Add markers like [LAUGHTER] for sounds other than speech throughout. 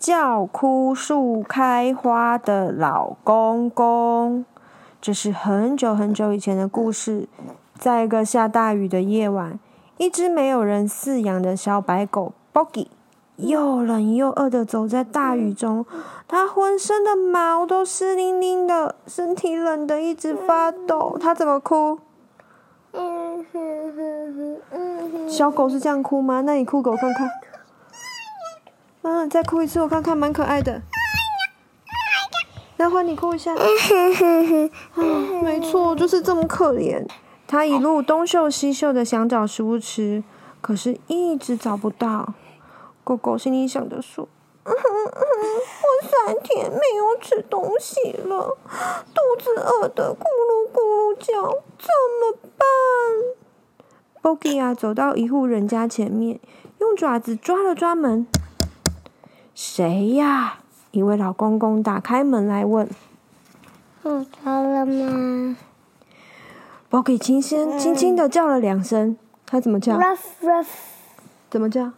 叫枯树开花的老公公，这是很久很久以前的故事。在一个下大雨的夜晚，一只没有人饲养的小白狗 Boggy，又冷又饿的走在大雨中，它浑身的毛都湿淋淋的，身体冷得一直发抖。它怎么哭？小狗是这样哭吗？那你哭给我看看。啊！再哭一次，我看看，蛮可爱的。那换你哭一下。啊，[LAUGHS] 没错，就是这么可怜。他一路东嗅西嗅的想找食物吃，可是一直找不到。狗狗心里想着说：“ [LAUGHS] 我三天没有吃东西了，肚子饿得咕噜咕噜叫，怎么办？”Bogi 啊，走到一户人家前面，用爪子抓了抓门。谁呀？一位老公公打开门来问：“我到了吗？”Bogi 轻声轻轻的叫了两声，他怎么叫？Ruff ruff，怎么叫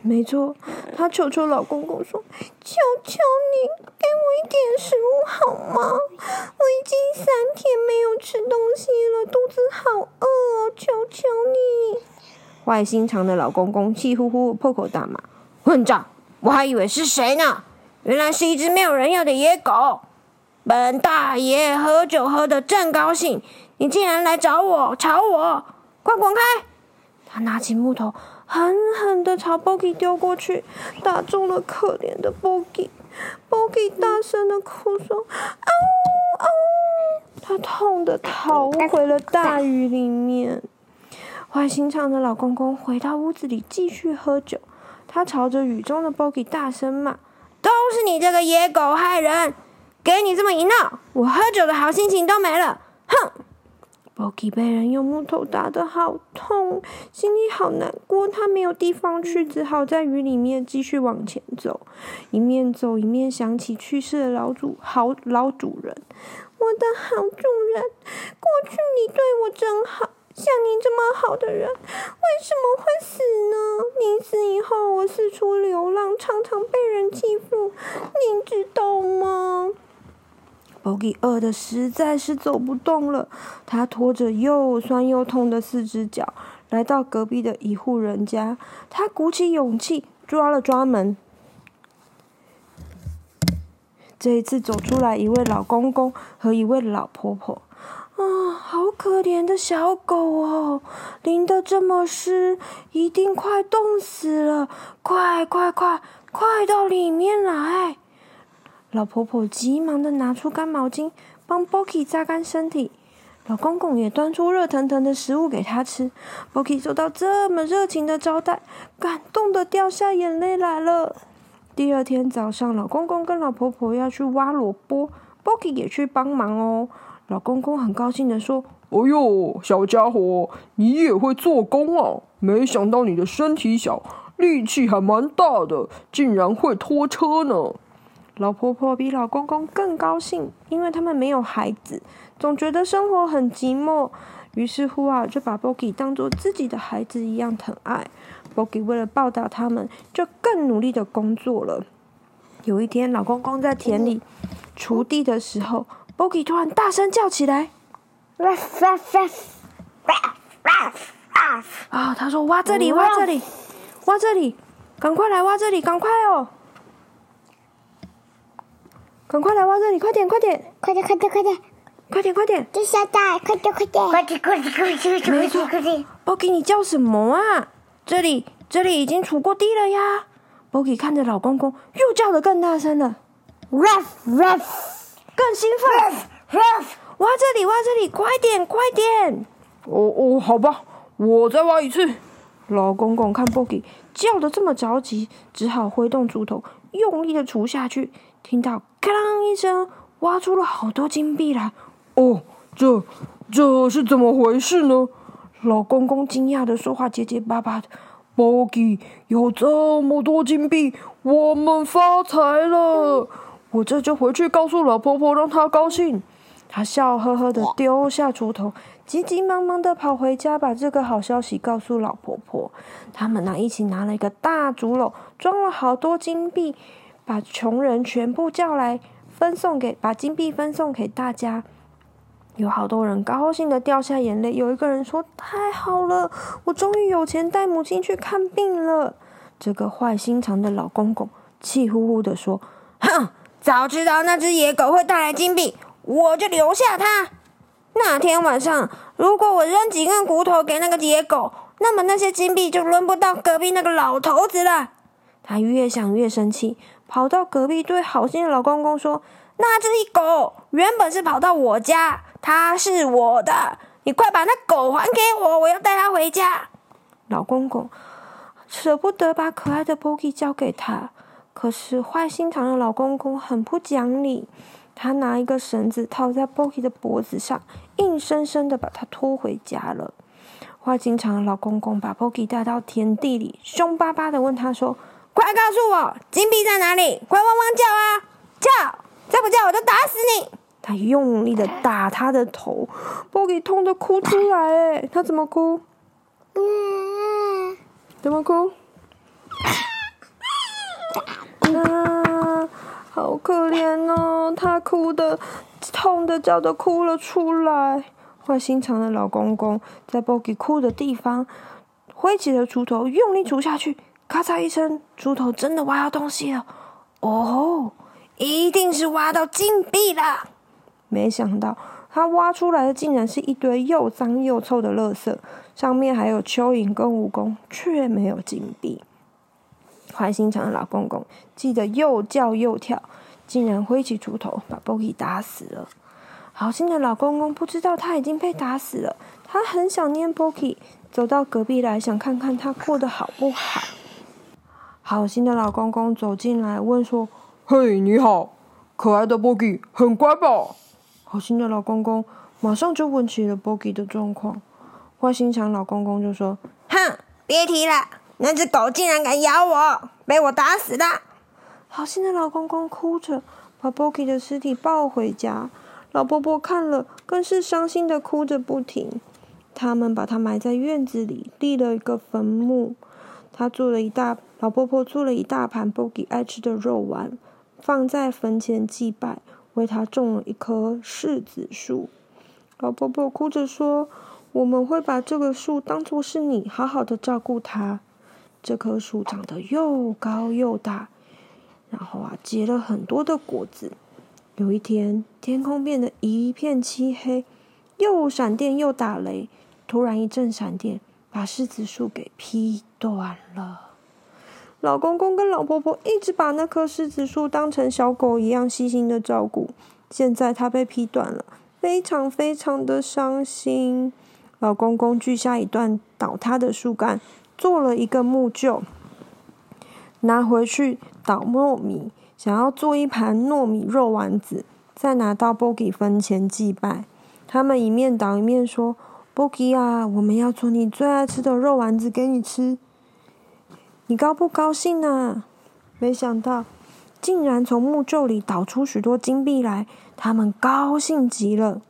没错，他求求老公公说：“求求你，给我一点食物好吗？我已经三天没有吃东西了，肚子好饿哦，求求你。”坏心肠的老公公气呼呼破口大骂：“混账！我还以为是谁呢？原来是一只没有人要的野狗！本大爷喝酒喝得正高兴，你竟然来找我，吵我！快滚开！”他拿起木头，狠狠地朝 Bogi 丢过去，打中了可怜的 Bogi。Bogi 大声地哭说：“嗷嗷！”他痛得逃回了大雨里面。坏心肠的老公公回到屋子里继续喝酒，他朝着雨中的 Bogi 大声骂：“都是你这个野狗害人！给你这么一闹，我喝酒的好心情都没了！”哼！Bogi 被人用木头打得好痛，心里好难过。他没有地方去，只好在雨里面继续往前走，一面走一面想起去世的老主好老主人。我的好主人，过去你对我真好。像您这么好的人，为什么会死呢？您死以后，我四处流浪，常常被人欺负，您知道吗？Bogi 饿的实在是走不动了，他拖着又酸又痛的四只脚，来到隔壁的一户人家。他鼓起勇气，抓了抓门。这一次走出来一位老公公和一位老婆婆。啊、好可怜的小狗哦，淋得这么湿，一定快冻死了！快快快，快到里面来！老婆婆急忙的拿出干毛巾，帮 Bogi 擦干身体。老公公也端出热腾腾的食物给他吃。Bogi 受到这么热情的招待，感动的掉下眼泪来了。第二天早上，老公公跟老婆婆要去挖萝卜，Bogi 也去帮忙哦。老公公很高兴地说：“哎呦，小家伙，你也会做工啊！没想到你的身体小，力气还蛮大的，竟然会拖车呢。”老婆婆比老公公更高兴，因为他们没有孩子，总觉得生活很寂寞。于是乎啊，就把 Bogi 当做自己的孩子一样疼爱。Bogi 为了报答他们，就更努力的工作了。有一天，老公公在田里锄地的时候。Bogi 突然大声叫起来，ruff ruff ruff ruff ruff ruff 啊！他说：“挖这里，挖这里，挖这里，赶快来挖这里，赶快哦！赶快来挖这里，快点，快点，快点，快点，快点，快点，快点！这下大，快点，快点，快点，快点，快点！没错，Bogi，你叫什么啊？这里，这里已经锄过地了呀！Bogi 看着老公公，又叫得更大声了，ruff ruff。更兴奋！挖这里，挖这里，快点，快点！哦哦，好吧，我再挖一次。老公公看 Bogi 叫得这么着急，只好挥动锄头，用力的锄下去。听到“咔啷”一声，挖出了好多金币来。哦，这这是怎么回事呢？老公公惊讶的说话结结巴巴的。Bogi 有这么多金币，我们发财了！我这就回去告诉老婆婆，让她高兴。他笑呵呵的丢下锄头，急急忙忙的跑回家，把这个好消息告诉老婆婆。他们呢一起拿了一个大竹篓，装了好多金币，把穷人全部叫来，分送给把金币分送给大家。有好多人高兴的掉下眼泪。有一个人说：“太好了，我终于有钱带母亲去看病了。”这个坏心肠的老公公气呼呼的说：“哼，早知道那只野狗会带来金币。”我就留下它。那天晚上，如果我扔几根骨头给那个野狗，那么那些金币就轮不到隔壁那个老头子了。他越想越生气，跑到隔壁对好心的老公公说：“那只狗原本是跑到我家，它是我的，你快把那狗还给我，我要带它回家。”老公公舍不得把可爱的 Bogi 交给他，可是坏心肠的老公公很不讲理。他拿一个绳子套在 Boki 的脖子上，硬生生的把他拖回家了。坏心肠的老公公把 Boki 带到田地里，凶巴巴的问他说：“快告诉我，金币在哪里？快汪汪叫啊！叫！再不叫我就打死你！”他用力的打他的头，Boki 痛的哭出来。哎，他怎么哭？嗯，怎么哭？啊！好可怜哦，他哭的，痛的叫的哭了出来。坏心肠的老公公在 Bogi 哭的地方挥起了锄头，用力锄下去，咔嚓一声，锄头真的挖到东西了。哦，一定是挖到金币了。没想到他挖出来的竟然是一堆又脏又臭的垃圾，上面还有蚯蚓跟蜈蚣，却没有金币。坏心肠的老公公气得又叫又跳，竟然挥起锄头把 Bogi 打死了。好心的老公公不知道他已经被打死了，他很想念 Bogi，走到隔壁来想看看他过得好不好。好心的老公公走进来问说：“嘿，你好，可爱的 Bogi 很乖吧？”好心的老公公马上就问起了 Bogi 的状况。坏心肠老公公就说：“哼，别提了。”那只狗竟然敢咬我，被我打死了。好心的老公公哭着把 Bogi 的尸体抱回家，老婆婆看了更是伤心的哭着不停。他们把它埋在院子里，立了一个坟墓。他做了一大，老婆婆做了一大盘 Bogi 爱吃的肉丸，放在坟前祭拜，为他种了一棵柿子树。老婆婆哭着说：“我们会把这个树当作是你，好好的照顾它。”这棵树长得又高又大，然后啊结了很多的果子。有一天，天空变得一片漆黑，又闪电又打雷，突然一阵闪电把柿子树给劈断了。老公公跟老婆婆一直把那棵柿子树当成小狗一样细心的照顾，现在它被劈断了，非常非常的伤心。老公公锯下一段倒塌的树干。做了一个木臼，拿回去捣糯米，想要做一盘糯米肉丸子，再拿到 Bogi 坟前祭拜。他们一面捣一面说：“Bogi 啊，我们要做你最爱吃的肉丸子给你吃，你高不高兴呢？”没想到，竟然从木臼里倒出许多金币来，他们高兴极了。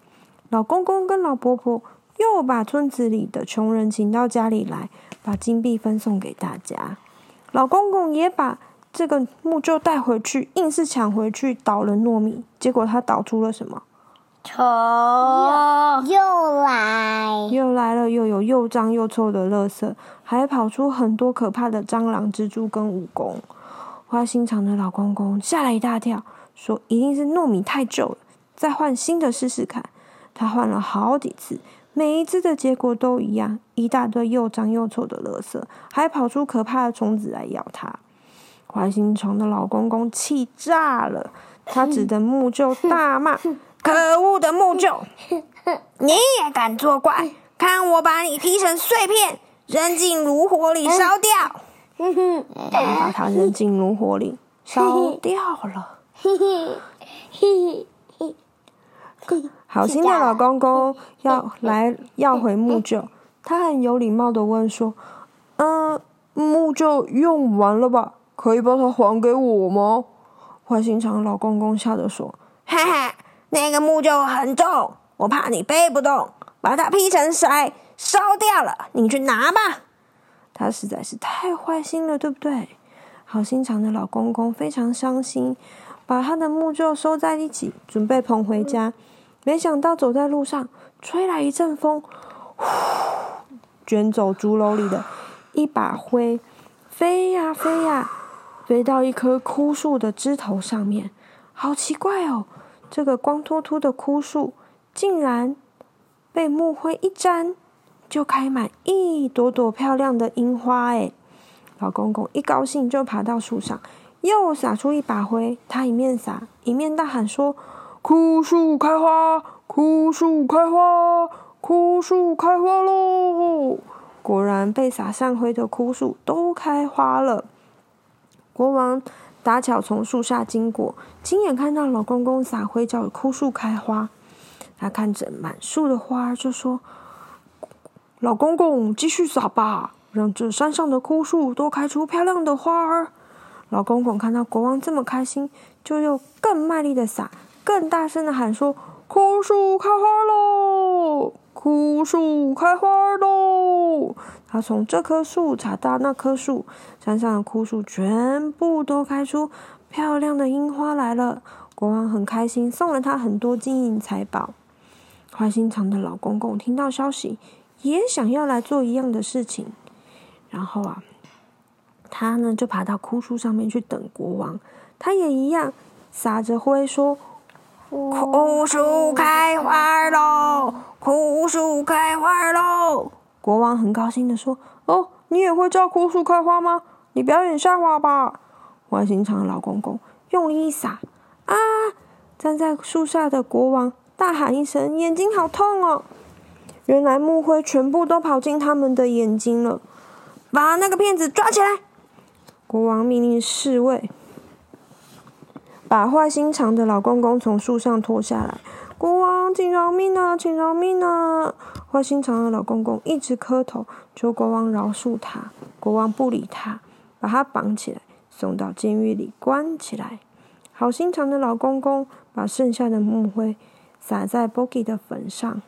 老公公跟老婆婆又把村子里的穷人请到家里来。把金币分送给大家，老公公也把这个木臼带回去，硬是抢回去捣了糯米，结果他捣出了什么？臭！又来，又来了，又有又脏又臭的垃圾，还跑出很多可怕的蟑螂、蜘蛛跟蜈蚣。花心肠的老公公吓了一大跳，说一定是糯米太旧了，再换新的试试看。他换了好几次。每一次的结果都一样，一大堆又脏又臭的垃圾，还跑出可怕的虫子来咬它。怀心肠的老公公气炸了，他指着木臼大骂：[LAUGHS] “可恶的木臼，[LAUGHS] 你也敢作怪？看我把你劈成碎片，扔进炉火里烧掉！[LAUGHS] ”把它扔进炉火里烧掉了。好心的老公公要来要回木臼，他很有礼貌的问说：“嗯，木臼用完了吧？可以把它还给我吗？”坏心肠的老公公笑着说：“哈哈，那个木臼很重，我怕你背不动，把它劈成筛，烧掉了，你去拿吧。”他实在是太坏心了，对不对？好心肠的老公公非常伤心，把他的木臼收在一起，准备捧回家。没想到走在路上，吹来一阵风，呼，卷走竹篓里的一把灰，飞呀飞呀，飞到一棵枯树的枝头上面。好奇怪哦，这个光秃秃的枯树，竟然被木灰一沾。就开满一朵朵漂亮的樱花哎！老公公一高兴就爬到树上，又撒出一把灰。他一面撒一面大喊说：“枯树开花，枯树开花，枯树开花喽！”果然，被撒上灰的枯树都开花了。国王打巧从树下经过，亲眼看到老公公撒灰叫枯树开花。他看着满树的花就说。老公公，继续撒吧，让这山上的枯树都开出漂亮的花儿。老公公看到国王这么开心，就又更卖力的撒，更大声的喊说：“枯树开花喽！枯树开花喽！”他从这棵树撒到那棵树，山上的枯树全部都开出漂亮的樱花来了。国王很开心，送了他很多金银财宝。坏心肠的老公公听到消息。也想要来做一样的事情，然后啊，他呢就爬到枯树上面去等国王。他也一样撒着灰说：“枯树开花喽！枯树开花喽！”国王很高兴的说：“哦，你也会叫枯树开花吗？你表演下滑吧！”坏心肠老公公用力一撒，啊！站在树下的国王大喊一声：“眼睛好痛哦！”原来木灰全部都跑进他们的眼睛了，把那个骗子抓起来！国王命令侍卫把坏心肠的老公公从树上拖下来。国王，请饶命啊，请饶命啊！坏心肠的老公公一直磕头求国王饶恕他，国王不理他，把他绑起来送到监狱里关起来。好心肠的老公公把剩下的木灰撒在 Bogi 的坟上。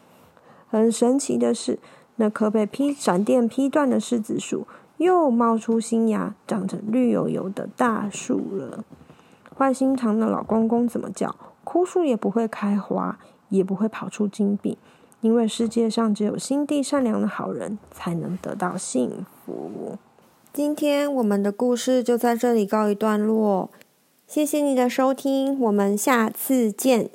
很神奇的是，那棵被劈闪电劈断的柿子树又冒出新芽，长成绿油油的大树了。坏心肠的老公公怎么叫，枯树也不会开花，也不会跑出金币，因为世界上只有心地善良的好人才能得到幸福。今天我们的故事就在这里告一段落，谢谢你的收听，我们下次见。